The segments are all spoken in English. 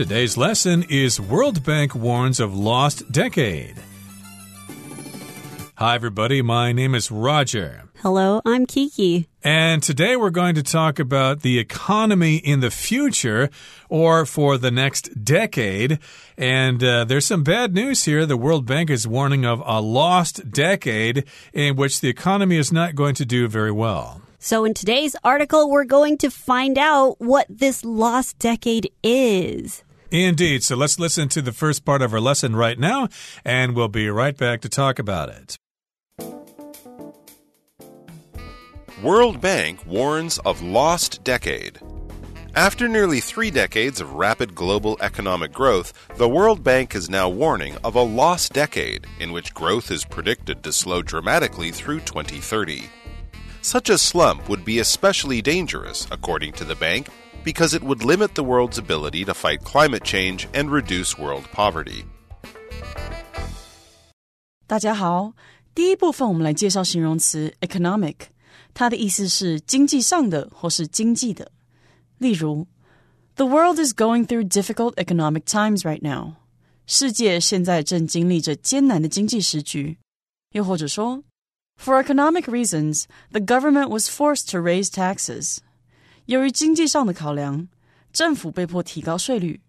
Today's lesson is World Bank warns of lost decade. Hi, everybody. My name is Roger. Hello, I'm Kiki. And today we're going to talk about the economy in the future or for the next decade. And uh, there's some bad news here. The World Bank is warning of a lost decade in which the economy is not going to do very well. So, in today's article, we're going to find out what this lost decade is. Indeed. So let's listen to the first part of our lesson right now, and we'll be right back to talk about it. World Bank warns of lost decade. After nearly three decades of rapid global economic growth, the World Bank is now warning of a lost decade in which growth is predicted to slow dramatically through 2030. Such a slump would be especially dangerous, according to the bank, because it would limit the world's ability to fight climate change and reduce world poverty. 大家好，第一部分我们来介绍形容词 economic，它的意思是经济上的或是经济的。例如，The world is going through difficult economic times right now。世界现在正经历着艰难的经济时局。又或者说，For economic reasons, the government was forced to raise taxes。 由于经济上的考量，政府被迫提高税率。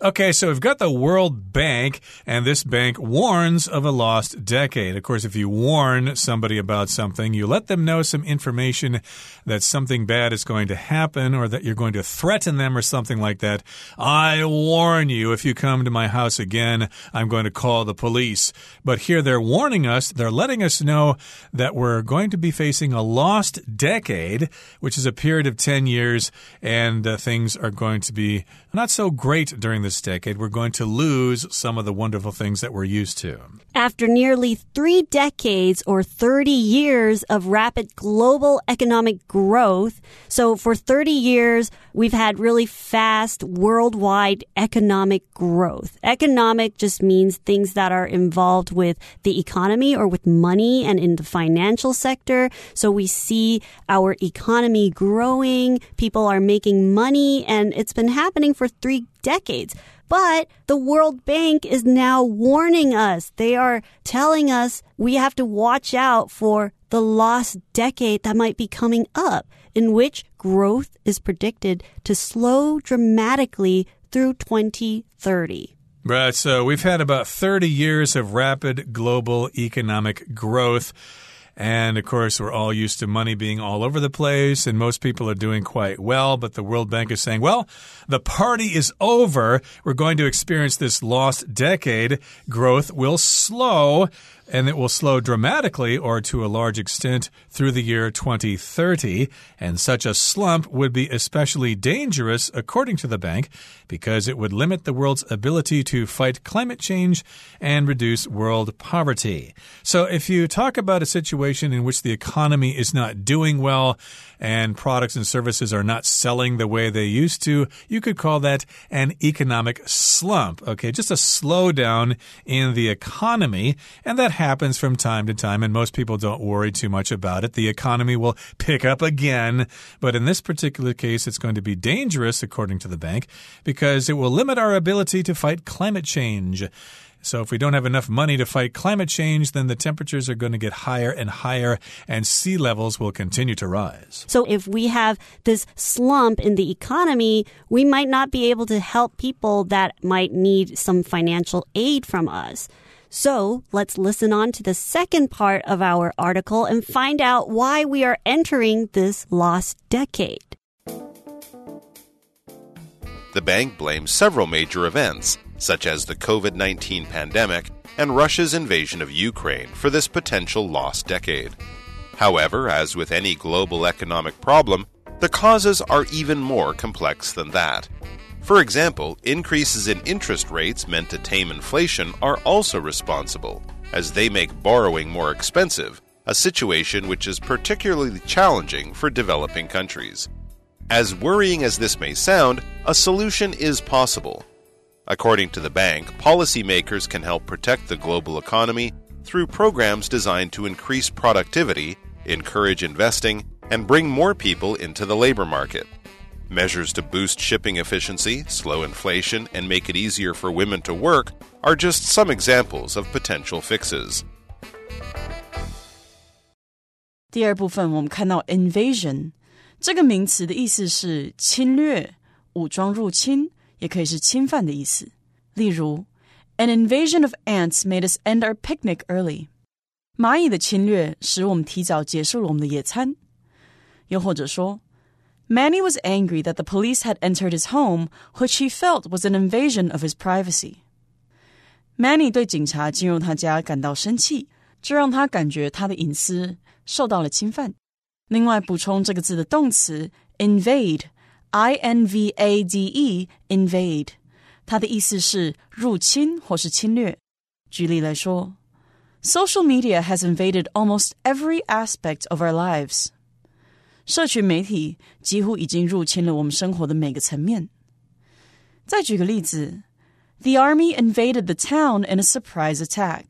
Okay, so we've got the World Bank, and this bank warns of a lost decade. Of course, if you warn somebody about something, you let them know some information that something bad is going to happen or that you're going to threaten them or something like that. I warn you, if you come to my house again, I'm going to call the police. But here they're warning us, they're letting us know that we're going to be facing a lost decade, which is a period of 10 years, and uh, things are going to be not so great during this decade. We're going to lose some of the wonderful things that we're used to. After nearly three decades or 30 years of rapid global economic growth, so for 30 years, we've had really fast worldwide economic growth. Economic just means things that are involved with the economy or with money and in the financial sector. So we see our economy growing, people are making money, and it's been happening for three decades. But the World Bank is now warning us. They are telling us we have to watch out for the lost decade that might be coming up, in which growth is predicted to slow dramatically through 2030. Right, so we've had about 30 years of rapid global economic growth. And of course, we're all used to money being all over the place, and most people are doing quite well. But the World Bank is saying, well, the party is over. We're going to experience this lost decade. Growth will slow and it will slow dramatically or to a large extent through the year 2030. And such a slump would be especially dangerous, according to the bank, because it would limit the world's ability to fight climate change and reduce world poverty. So, if you talk about a situation in which the economy is not doing well and products and services are not selling the way they used to, you could call that an economic slump. Okay, just a slowdown in the economy. And that happens from time to time, and most people don't worry too much about it. The economy will pick up again. But in this particular case, it's going to be dangerous, according to the bank, because it will limit our ability to fight climate change. So, if we don't have enough money to fight climate change, then the temperatures are going to get higher and higher, and sea levels will continue to rise. So, if we have this slump in the economy, we might not be able to help people that might need some financial aid from us. So let's listen on to the second part of our article and find out why we are entering this lost decade. The bank blames several major events, such as the COVID 19 pandemic and Russia's invasion of Ukraine, for this potential lost decade. However, as with any global economic problem, the causes are even more complex than that. For example, increases in interest rates meant to tame inflation are also responsible, as they make borrowing more expensive, a situation which is particularly challenging for developing countries. As worrying as this may sound, a solution is possible. According to the bank, policymakers can help protect the global economy through programs designed to increase productivity, encourage investing, and bring more people into the labor market. Measures to boost shipping efficiency, slow inflation, and make it easier for women to work are just some examples of potential fixes. 第二部分，我们看到 invasion 这个名词的意思是侵略、武装入侵，也可以是侵犯的意思。例如，An invasion of ants made us end our picnic early。蚂蚁的侵略使我们提早结束了我们的野餐。又或者说 ，Manny was angry that the police had entered his home, which he felt was an invasion of his privacy. Manny 对警察进入他家感到生气，这让他感觉他的隐私受到了侵犯。另外，补充这个字的动词 invade，i n v a d e，invade，它的意思是入侵或是侵略。举例来说，Social media has invaded almost every aspect of our lives。 社群媒体几乎已经入侵了我们生活的每个层面。再举个例子，The army invaded the town in a surprise attack。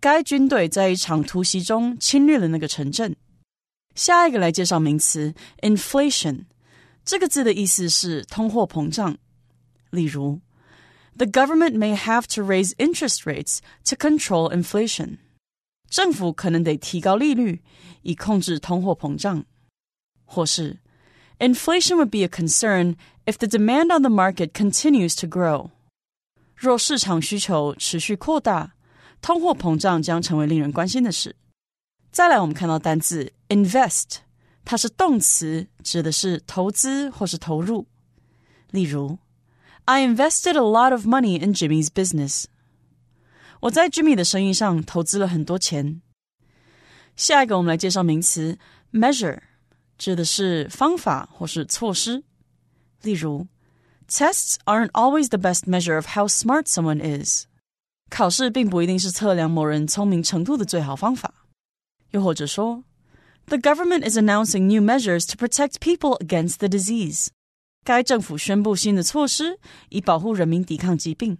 该军队在一场突袭中侵略了那个城镇。下一个来介绍名词 inflation，这个字的意思是通货膨胀。例如，The government may have to raise interest rates to control inflation。政府可能得提高利率以控制通货膨胀。或是 Inflation would be a concern if the demand on the market continues to grow。若市场需求持续扩大，通货膨胀将成为令人关心的事。再来，我们看到单字 invest，它是动词，指的是投资或是投入。例如，I invested a lot of money in Jimmy's business。我在 Jimmy 的生意上投资了很多钱。下一个，我们来介绍名词 measure， 指的是方法或是措施。例如，Tests aren't always the best measure of how smart someone is。考试并不一定是测量某人聪明程度的最好方法。又或者说，The government is announcing new measures to protect people against the disease。该政府宣布新的措施以保护人民抵抗疾病。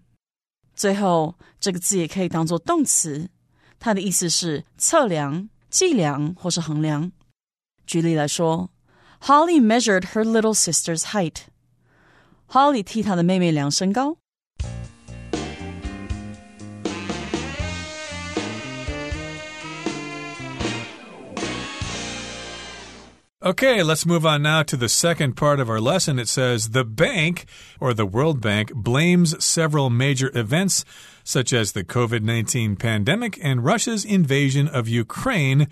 最后，这个字也可以当做动词，它的意思是测量、计量或是衡量。 举例来说，Holly measured her little sister's height。Holly 替她的妹妹量身高。Okay, let's move on now to the second part of our lesson. It says the bank, or the World Bank, blames several major events, such as the COVID 19 pandemic and Russia's invasion of Ukraine,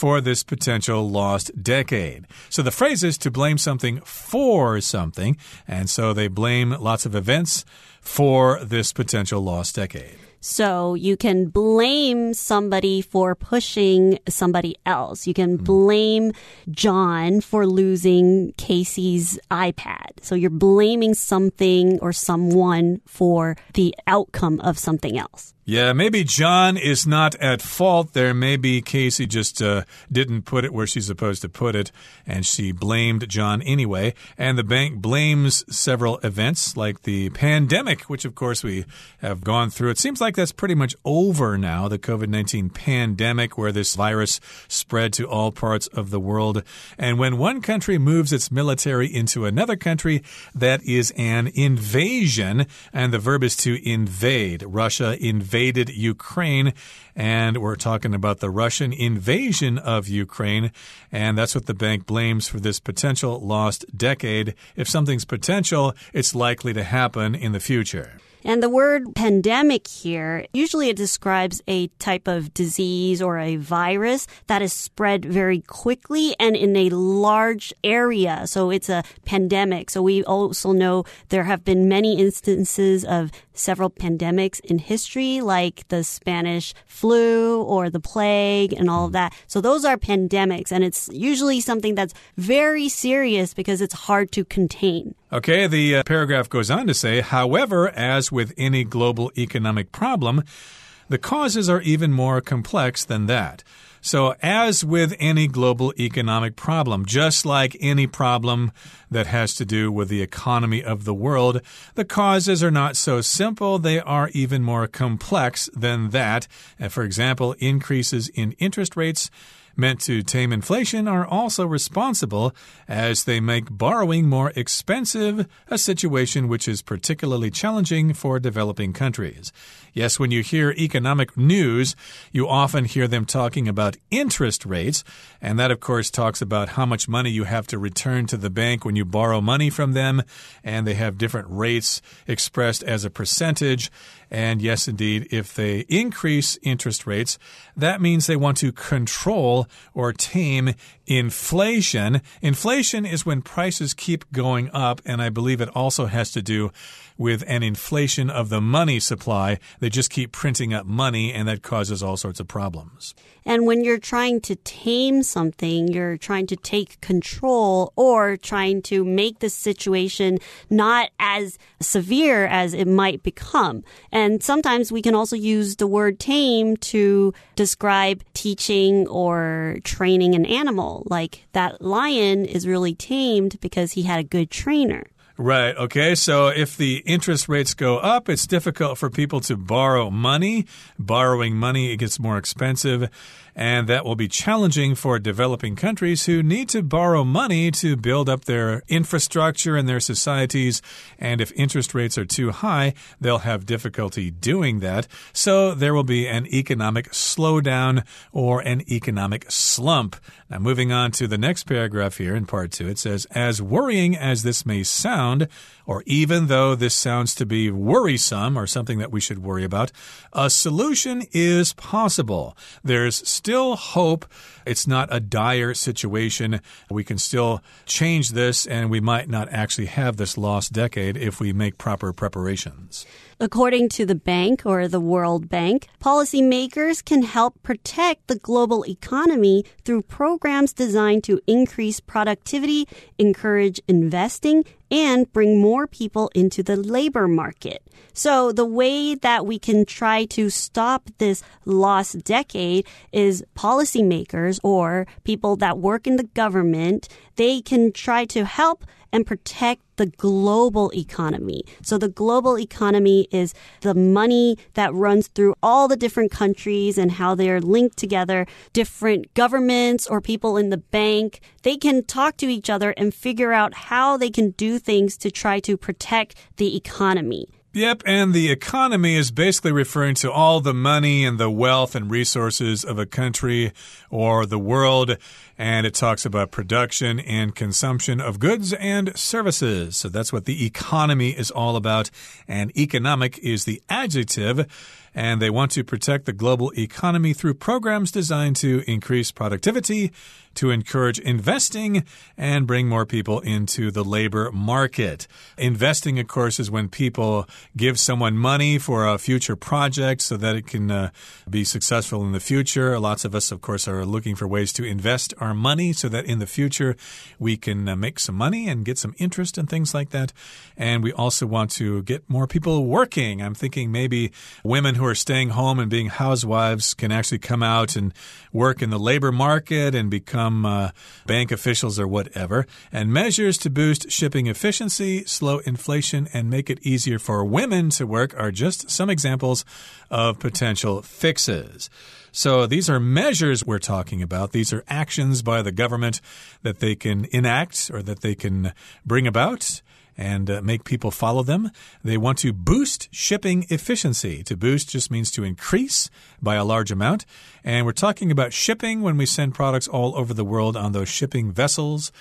for this potential lost decade. So the phrase is to blame something for something, and so they blame lots of events for this potential lost decade. So you can blame somebody for pushing somebody else. You can hmm. blame John for losing Casey's iPad. So you're blaming something or someone for the outcome of something else. Yeah, maybe John is not at fault there. Maybe Casey just uh, didn't put it where she's supposed to put it, and she blamed John anyway. And the bank blames several events like the pandemic, which of course we have gone through. It seems like that's pretty much over now, the COVID 19 pandemic, where this virus spread to all parts of the world. And when one country moves its military into another country, that is an invasion. And the verb is to invade. Russia invaded invaded Ukraine. And we're talking about the Russian invasion of Ukraine. And that's what the bank blames for this potential lost decade. If something's potential, it's likely to happen in the future. And the word pandemic here, usually it describes a type of disease or a virus that is spread very quickly and in a large area. So it's a pandemic. So we also know there have been many instances of several pandemics in history, like the Spanish flu or the plague and all of that. So those are pandemics, and it's usually something that's very serious because it's hard to contain. Okay, the uh, paragraph goes on to say, however, as with any global economic problem, the causes are even more complex than that. So, as with any global economic problem, just like any problem that has to do with the economy of the world, the causes are not so simple. They are even more complex than that. For example, increases in interest rates meant to tame inflation are also responsible as they make borrowing more expensive, a situation which is particularly challenging for developing countries. Yes, when you hear economic news, you often hear them talking about interest rates. And that, of course, talks about how much money you have to return to the bank when you borrow money from them. And they have different rates expressed as a percentage. And yes, indeed, if they increase interest rates, that means they want to control or tame inflation. Inflation is when prices keep going up, and I believe it also has to do with an inflation of the money supply. They just keep printing up money, and that causes all sorts of problems. And when you're trying to tame something, you're trying to take control or trying to make the situation not as severe as it might become. And sometimes we can also use the word tame to describe teaching or training an animal. Like that lion is really tamed because he had a good trainer. Right. Okay. So if the interest rates go up, it's difficult for people to borrow money. Borrowing money, it gets more expensive and that will be challenging for developing countries who need to borrow money to build up their infrastructure and their societies. And if interest rates are too high, they'll have difficulty doing that. So there will be an economic slowdown or an economic slump. Now, moving on to the next paragraph here in part two, it says, As worrying as this may sound, or even though this sounds to be worrisome or something that we should worry about, a solution is possible. There's still hope. It's not a dire situation. We can still change this, and we might not actually have this lost decade if we make proper preparations. According to the bank or the World Bank, policymakers can help protect the global economy through programs designed to increase productivity, encourage investing, and bring more people into the labor market. So the way that we can try to stop this lost decade is policymakers or people that work in the government, they can try to help and protect the global economy. So the global economy is the money that runs through all the different countries and how they're linked together. Different governments or people in the bank, they can talk to each other and figure out how they can do things to try to protect the economy. Yep, and the economy is basically referring to all the money and the wealth and resources of a country or the world. And it talks about production and consumption of goods and services. So that's what the economy is all about. And economic is the adjective and they want to protect the global economy through programs designed to increase productivity, to encourage investing, and bring more people into the labor market. Investing, of course, is when people give someone money for a future project so that it can uh, be successful in the future. Lots of us, of course, are looking for ways to invest our money so that in the future we can uh, make some money and get some interest and things like that. And we also want to get more people working. I'm thinking maybe women who are staying home and being housewives can actually come out and work in the labor market and uh, bank officials or whatever. And measures to boost shipping efficiency, slow inflation, and make it easier for women to work are just some examples of potential fixes. So these are measures we're talking about. These are actions by the government that they can enact or that they can bring about and uh, make people follow them. They want to boost shipping efficiency. To boost just means to increase by a large amount. And we're talking about shipping when we send products all over the world on those shipping vessels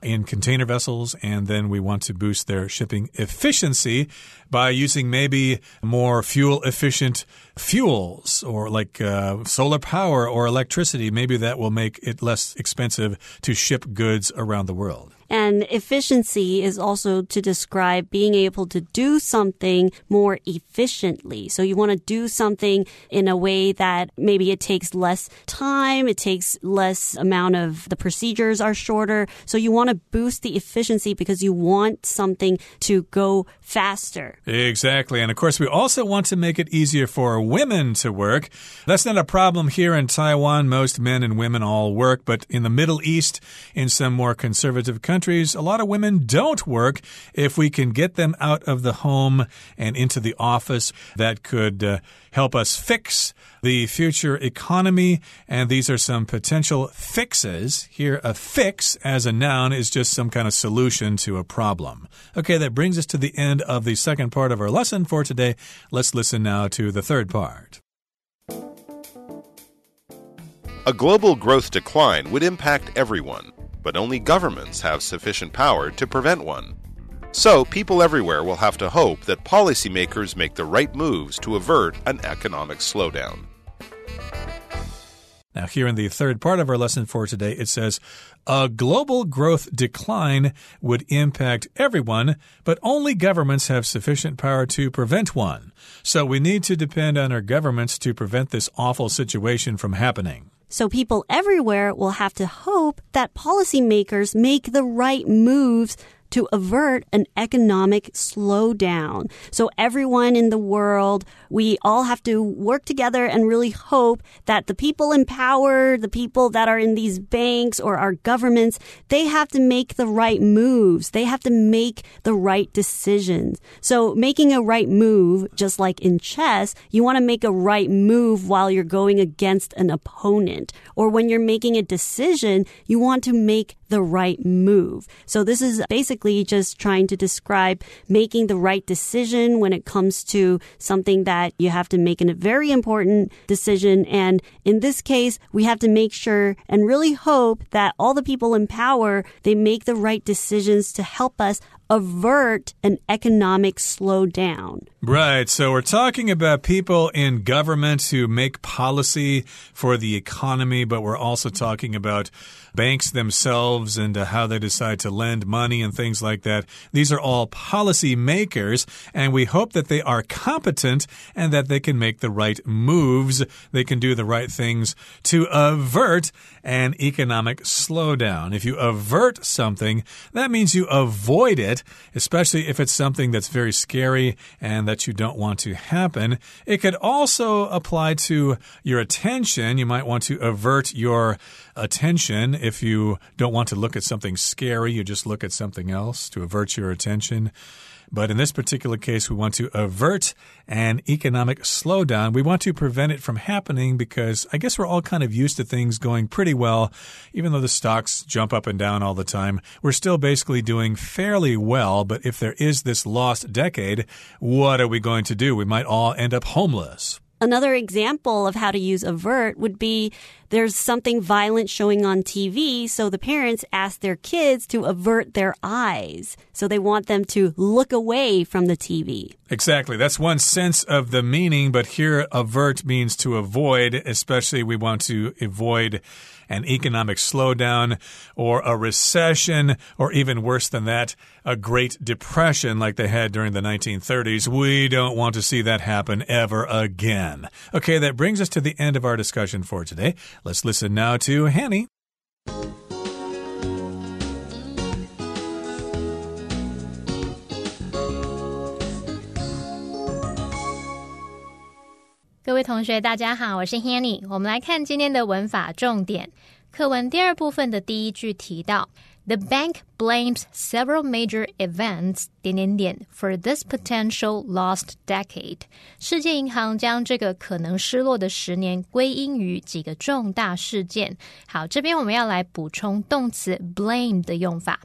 in container vessels, and then we want to boost their shipping efficiency by using maybe more fuel efficient fuels or like uh, solar power or electricity. Maybe that will make it less expensive to ship goods around the world. And efficiency is also to describe being able to do something more efficiently. So you want to do something in a way that maybe it takes less time, it takes less amount of the procedures are shorter. So you want to boost the efficiency because you want something to go faster. Exactly. And of course, we also want to make it easier for women to work. That's not a problem here in Taiwan. Most men and women all work, but in the Middle East, in some more conservative countries, a lot of women don't work. If we can get them out of the home and into the office, that could uh, help us fix the future economy. And these are some potential fixes. Here, a fix as a noun is just some kind of solution to a problem. Okay, that brings us to the end of the second part of our lesson for today. Let's listen now to the third part. A global growth decline would impact everyone, but only governments have sufficient power to prevent one. So, people everywhere will have to hope that policymakers make the right moves to avert an economic slowdown. Now, here in the third part of our lesson for today, it says a global growth decline would impact everyone, but only governments have sufficient power to prevent one. So we need to depend on our governments to prevent this awful situation from happening. So people everywhere will have to hope that policymakers make the right moves to avert an economic slowdown. So everyone in the world, we all have to work together and really hope that the people in power, the people that are in these banks or our governments, they have to make the right moves. They have to make the right decisions. So making a right move, just like in chess, you want to make a right move while you're going against an opponent. Or when you're making a decision, you want to make the right move. So this is basically just trying to describe making the right decision when it comes to something that you have to make a very important decision. And in this case, we have to make sure and really hope that all the people in power, they make the right decisions to help us avert an economic slowdown. Right. So we're talking about people in government who make policy for the economy, but we're also talking about banks themselves and uh, how they decide to lend money and things like that. These are all policy makers, and we hope that they are competent and that they can make the right moves. They can do the right things to avert an economic slowdown. If you avert something, that means you avoid it, especially if it's something that's very scary and that you don't want to happen. It could also apply to your attention. You might want to avert your attention if you don't want to look at something scary, you just look at something else to avert your attention. But in this particular case, we want to avert an economic slowdown. We want to prevent it from happening because I guess we're all kind of used to things going pretty well. Even though the stocks jump up and down all the time, we're still basically doing fairly well. But if there is this lost decade, what are we going to do? We might all end up homeless. Another example of how to use avert would be there's something violent showing on TV, so the parents ask their kids to avert their eyes. So they want them to look away from the TV. Exactly. That's one sense of the meaning, but here avert means to avoid, especially we want to avoid an economic slowdown or a recession, or even worse than that, a Great Depression like they had during the 1930s. We don't want to see that happen ever again. Okay, that brings us to the end of our discussion for today. Let's listen now to Hanny. 各位同学，大家好，我是 Hanny。我们来看今天的文法重点。课文第二部分的第一句提到，The bank blames several major events 点点点 for this potential lost decade。世界银行将这个可能失落的十年归因于几个重大事件。好，这边我们要来补充动词 blame 的用法。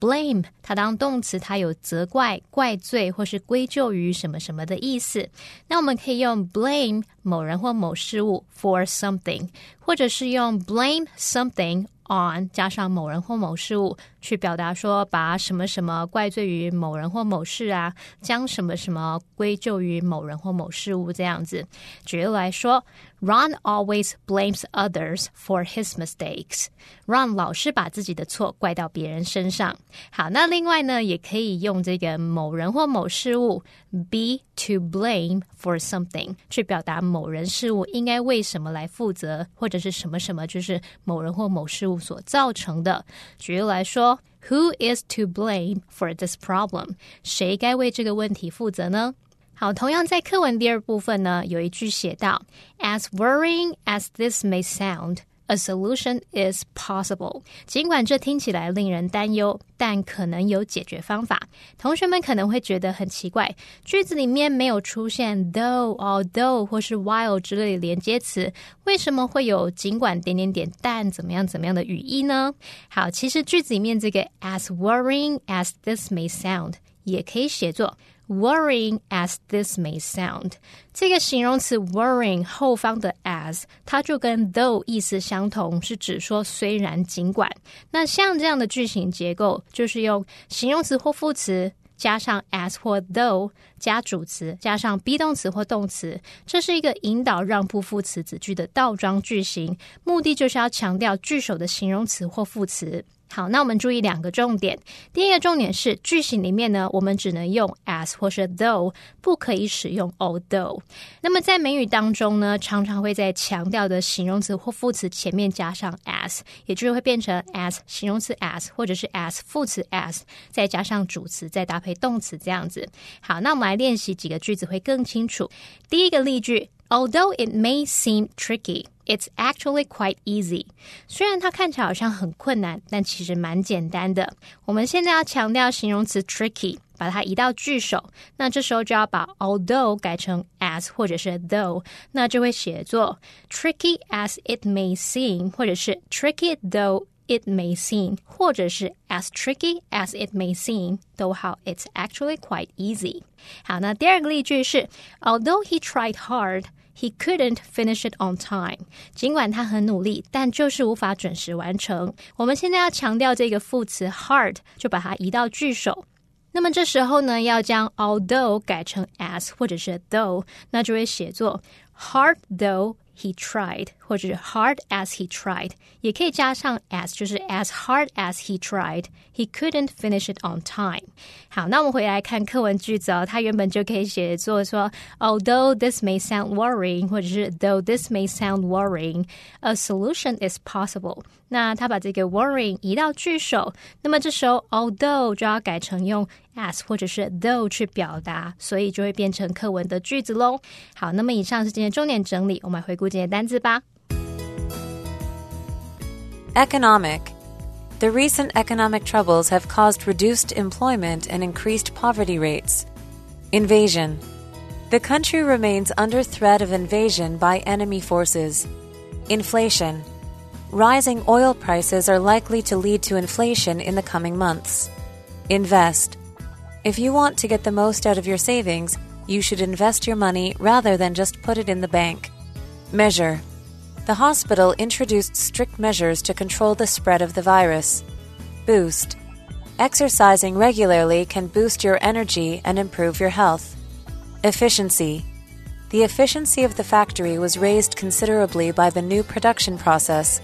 Blame 它当动词，它有责怪、怪罪或是归咎于什么什么的意思。那我们可以用 blame 某人或某事物 for something，或者是用 blame something on 加上某人或某事物，去表达说把什么什么怪罪于某人或某事啊，将什么什么归咎于某人或某事物这样子。举例来说 Ron always blames others for his mistakes. Ron 老是把自己的错怪到别人身上。好，那另外呢，也可以用这个某人或某事物 be to blame for something 去表达某人事物应该为什么来负责，或者是什么什么就是某人或某事物所造成的。举例来说，Who is to blame for this problem？谁该为这个问题负责呢？ 好，同样在课文第二部分呢，有一句写到：“As worrying as this may sound, a solution is possible。”尽管这听起来令人担忧，但可能有解决方法。同学们可能会觉得很奇怪，句子里面没有出现 though、although 或是 while 之类的连接词，为什么会有尽管点点点但怎么样怎么样的语义呢？好，其实句子里面这个 as worrying as this may sound 也可以写作。Worrying as this may sound，这个形容词 worrying 后方的 as，它就跟 though 意思相同，是指说虽然尽管。那像这样的句型结构，就是用形容词或副词加上 as 或 though 加主词加上 be 动词或动词，这是一个引导让步副词子句的倒装句型，目的就是要强调句首的形容词或副词。好，那我们注意两个重点。第一个重点是句型里面呢，我们只能用 as 或是 though，不可以使用 although。那么在美语当中呢，常常会在强调的形容词或副词前面加上 as，也就是会变成 as 形容词 as，或者是 as 副词 as，再加上主词，再搭配动词这样子。好，那我们来练习几个句子会更清楚。第一个例句。Although it may seem tricky, it's actually quite easy. 虽然它看起来好像很困难，但其实蛮简单的。我们现在要强调形容词 tricky，把它移到句首。那这时候就要把 although 改成 as 或者是 though，那就会写作 tricky as it may seem，或者是 tricky though it may seem，或者是 as tricky as it may seem 都好。It's actually quite easy. 好，那第二个例句是 Although he tried hard. He couldn't finish it on time。尽管他很努力，但就是无法准时完成。我们现在要强调这个副词 hard，就把它移到句首。那么这时候呢，要将 although 改成 as 或者是 though，那就会写作 hard though he tried，或者是 hard as he tried，也可以加上 as，就是 as hard as he tried，he couldn't finish it on time。好，那我们回来看课文句子哦，它原本就可以写作说，although this may sound worrying，或者是 though this may sound worrying，a solution is possible。那他把这个 worrying 移到句首，那么这时候 although 就要改成用 as 或者是 though 去表达，所以就会变成课文的句子喽。好，那么以上是今天重点整理，我们回顾今天单词吧。Economic. The recent economic troubles have caused reduced employment and increased poverty rates. Invasion. The country remains under threat of invasion by enemy forces. Inflation. Rising oil prices are likely to lead to inflation in the coming months. Invest. If you want to get the most out of your savings, you should invest your money rather than just put it in the bank. Measure. The hospital introduced strict measures to control the spread of the virus. Boost. Exercising regularly can boost your energy and improve your health. Efficiency. The efficiency of the factory was raised considerably by the new production process,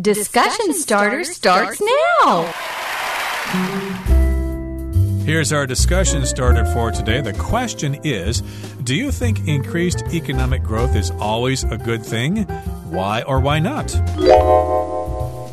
Discussion starter starts now. Here's our discussion starter for today. The question is Do you think increased economic growth is always a good thing? Why or why not?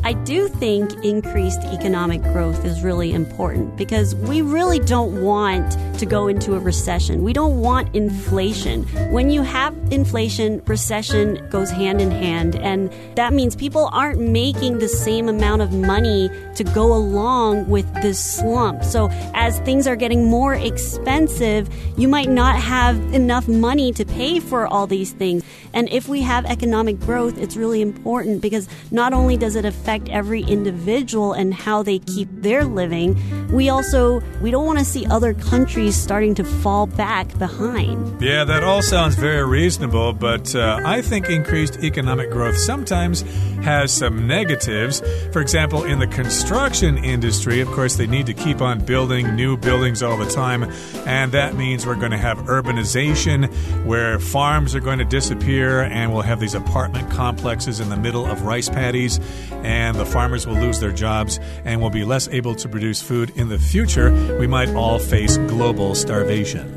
I do think increased economic growth is really important because we really don't want to go into a recession. We don't want inflation. When you have inflation, recession goes hand in hand, and that means people aren't making the same amount of money to go along with this slump. So, as things are getting more expensive, you might not have enough money to pay for all these things. And if we have economic growth, it's really important because not only does it affect affect every individual and how they keep their living. We also we don't want to see other countries starting to fall back behind. Yeah, that all sounds very reasonable, but uh, I think increased economic growth sometimes has some negatives. For example, in the construction industry, of course, they need to keep on building new buildings all the time, and that means we're going to have urbanization where farms are going to disappear and we'll have these apartment complexes in the middle of rice paddies, and the farmers will lose their jobs and will be less able to produce food in the future. We might all face global starvation.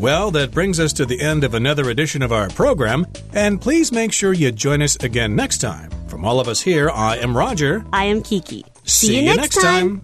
Well, that brings us to the end of another edition of our program, and please make sure you join us again next time. From all of us here, I am Roger. I am Kiki. See, you, next, time.